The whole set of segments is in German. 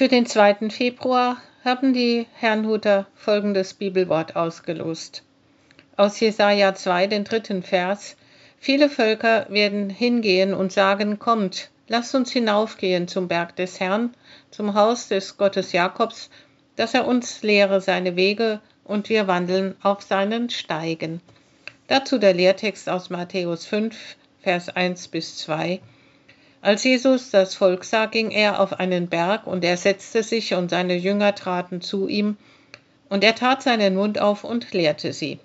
Für den 2. Februar haben die Herrnhuter folgendes Bibelwort ausgelost. Aus Jesaja 2, den dritten Vers. Viele Völker werden hingehen und sagen, kommt, lasst uns hinaufgehen zum Berg des Herrn, zum Haus des Gottes Jakobs, dass er uns lehre seine Wege und wir wandeln auf seinen Steigen. Dazu der Lehrtext aus Matthäus 5, Vers 1 bis 2. Als Jesus das Volk sah, ging er auf einen Berg und er setzte sich und seine Jünger traten zu ihm und er tat seinen Mund auf und lehrte sie.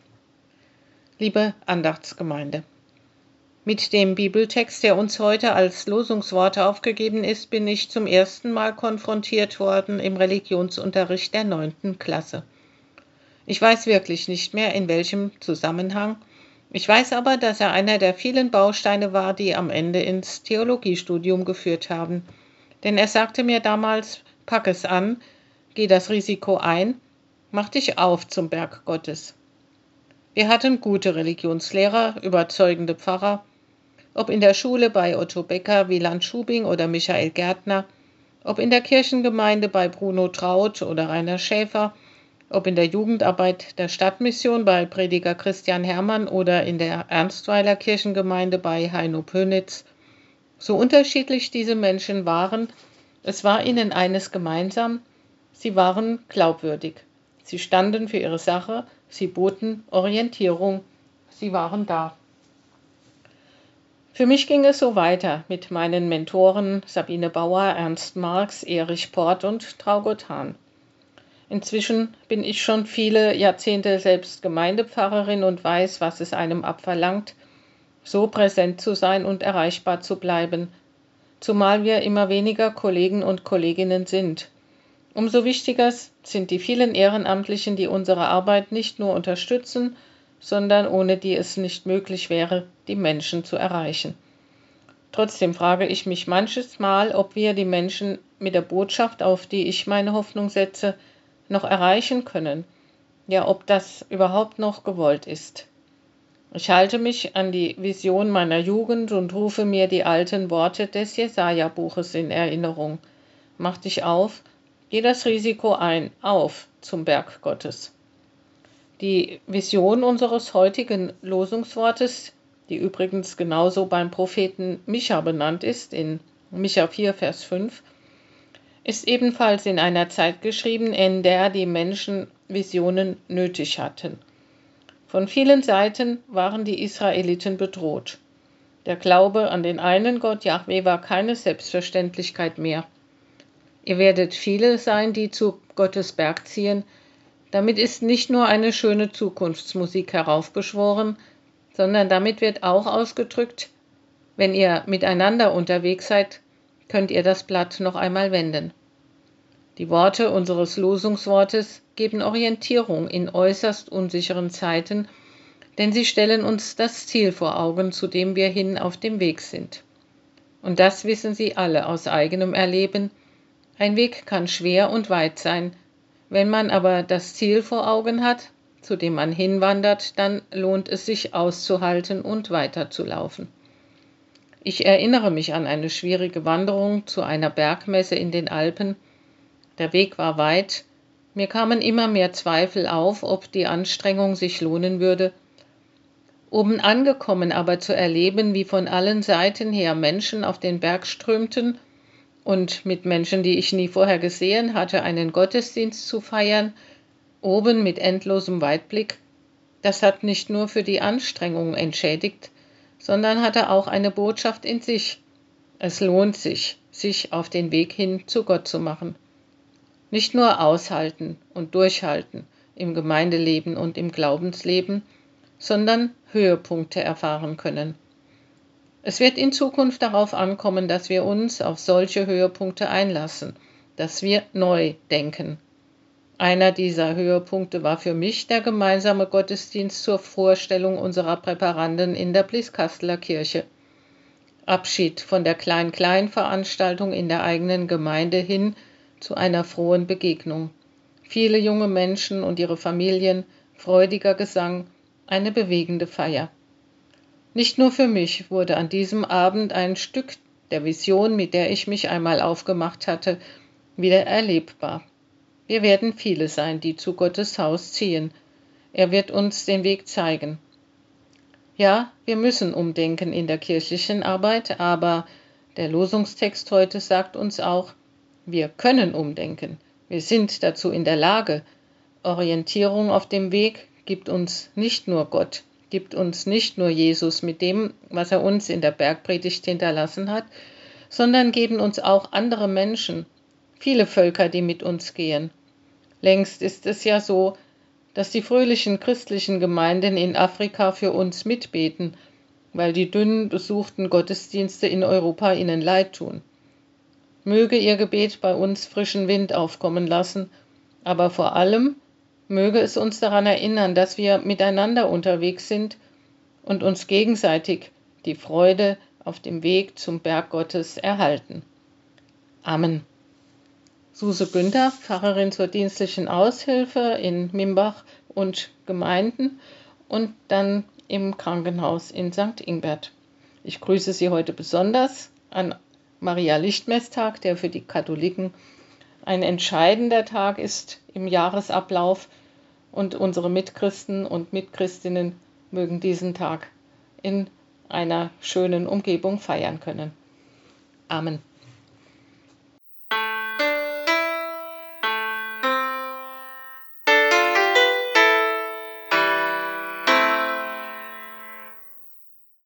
Liebe Andachtsgemeinde, mit dem Bibeltext, der uns heute als Losungsworte aufgegeben ist, bin ich zum ersten Mal konfrontiert worden im Religionsunterricht der neunten Klasse. Ich weiß wirklich nicht mehr, in welchem Zusammenhang, ich weiß aber, dass er einer der vielen Bausteine war, die am Ende ins Theologiestudium geführt haben. Denn er sagte mir damals, pack es an, geh das Risiko ein, mach dich auf zum Berg Gottes. Wir hatten gute Religionslehrer, überzeugende Pfarrer, ob in der Schule bei Otto Becker, Wieland Schubing oder Michael Gärtner, ob in der Kirchengemeinde bei Bruno Traut oder Rainer Schäfer, ob in der Jugendarbeit der Stadtmission bei Prediger Christian Hermann oder in der Ernstweiler Kirchengemeinde bei Heino Pönitz, so unterschiedlich diese Menschen waren, es war ihnen eines gemeinsam, sie waren glaubwürdig. Sie standen für ihre Sache, sie boten Orientierung, sie waren da. Für mich ging es so weiter mit meinen Mentoren Sabine Bauer, Ernst Marx, Erich Port und Traugott Hahn. Inzwischen bin ich schon viele Jahrzehnte selbst Gemeindepfarrerin und weiß, was es einem abverlangt, so präsent zu sein und erreichbar zu bleiben, zumal wir immer weniger Kollegen und Kolleginnen sind. Umso wichtiger sind die vielen Ehrenamtlichen, die unsere Arbeit nicht nur unterstützen, sondern ohne die es nicht möglich wäre, die Menschen zu erreichen. Trotzdem frage ich mich manches Mal, ob wir die Menschen mit der Botschaft, auf die ich meine Hoffnung setze, noch erreichen können, ja ob das überhaupt noch gewollt ist. Ich halte mich an die Vision meiner Jugend und rufe mir die alten Worte des Jesaja-Buches in Erinnerung. Mach dich auf, geh das Risiko ein, auf zum Berg Gottes. Die Vision unseres heutigen Losungswortes, die übrigens genauso beim Propheten Micha benannt ist, in Micha 4, Vers 5, ist ebenfalls in einer Zeit geschrieben, in der die Menschen Visionen nötig hatten. Von vielen Seiten waren die Israeliten bedroht. Der Glaube an den einen Gott Yahweh war keine Selbstverständlichkeit mehr. Ihr werdet viele sein, die zu Gottes Berg ziehen. Damit ist nicht nur eine schöne Zukunftsmusik heraufbeschworen, sondern damit wird auch ausgedrückt, wenn ihr miteinander unterwegs seid, könnt ihr das Blatt noch einmal wenden. Die Worte unseres Losungswortes geben Orientierung in äußerst unsicheren Zeiten, denn sie stellen uns das Ziel vor Augen, zu dem wir hin auf dem Weg sind. Und das wissen Sie alle aus eigenem Erleben. Ein Weg kann schwer und weit sein. Wenn man aber das Ziel vor Augen hat, zu dem man hinwandert, dann lohnt es sich auszuhalten und weiterzulaufen. Ich erinnere mich an eine schwierige Wanderung zu einer Bergmesse in den Alpen. Der Weg war weit, mir kamen immer mehr Zweifel auf, ob die Anstrengung sich lohnen würde. Oben angekommen aber zu erleben, wie von allen Seiten her Menschen auf den Berg strömten und mit Menschen, die ich nie vorher gesehen hatte, einen Gottesdienst zu feiern, oben mit endlosem Weitblick, das hat nicht nur für die Anstrengung entschädigt, sondern hatte auch eine Botschaft in sich. Es lohnt sich, sich auf den Weg hin zu Gott zu machen. Nicht nur aushalten und durchhalten im Gemeindeleben und im Glaubensleben, sondern Höhepunkte erfahren können. Es wird in Zukunft darauf ankommen, dass wir uns auf solche Höhepunkte einlassen, dass wir neu denken. Einer dieser Höhepunkte war für mich der gemeinsame Gottesdienst zur Vorstellung unserer Präparanden in der Blieskasseler Kirche. Abschied von der Klein-Klein-Veranstaltung in der eigenen Gemeinde hin zu einer frohen Begegnung. Viele junge Menschen und ihre Familien, freudiger Gesang, eine bewegende Feier. Nicht nur für mich wurde an diesem Abend ein Stück der Vision, mit der ich mich einmal aufgemacht hatte, wieder erlebbar. Wir werden viele sein, die zu Gottes Haus ziehen. Er wird uns den Weg zeigen. Ja, wir müssen umdenken in der kirchlichen Arbeit, aber der Losungstext heute sagt uns auch, wir können umdenken. Wir sind dazu in der Lage. Orientierung auf dem Weg gibt uns nicht nur Gott, gibt uns nicht nur Jesus mit dem, was er uns in der Bergpredigt hinterlassen hat, sondern geben uns auch andere Menschen, viele Völker, die mit uns gehen. Längst ist es ja so, dass die fröhlichen christlichen Gemeinden in Afrika für uns mitbeten, weil die dünn besuchten Gottesdienste in Europa ihnen leid tun. Möge ihr Gebet bei uns frischen Wind aufkommen lassen, aber vor allem möge es uns daran erinnern, dass wir miteinander unterwegs sind und uns gegenseitig die Freude auf dem Weg zum Berg Gottes erhalten. Amen. Suse Günther, Pfarrerin zur dienstlichen Aushilfe in Mimbach und Gemeinden und dann im Krankenhaus in St. Ingbert. Ich grüße Sie heute besonders an Maria Lichtmesstag, der für die Katholiken ein entscheidender Tag ist im Jahresablauf und unsere Mitchristen und Mitchristinnen mögen diesen Tag in einer schönen Umgebung feiern können. Amen.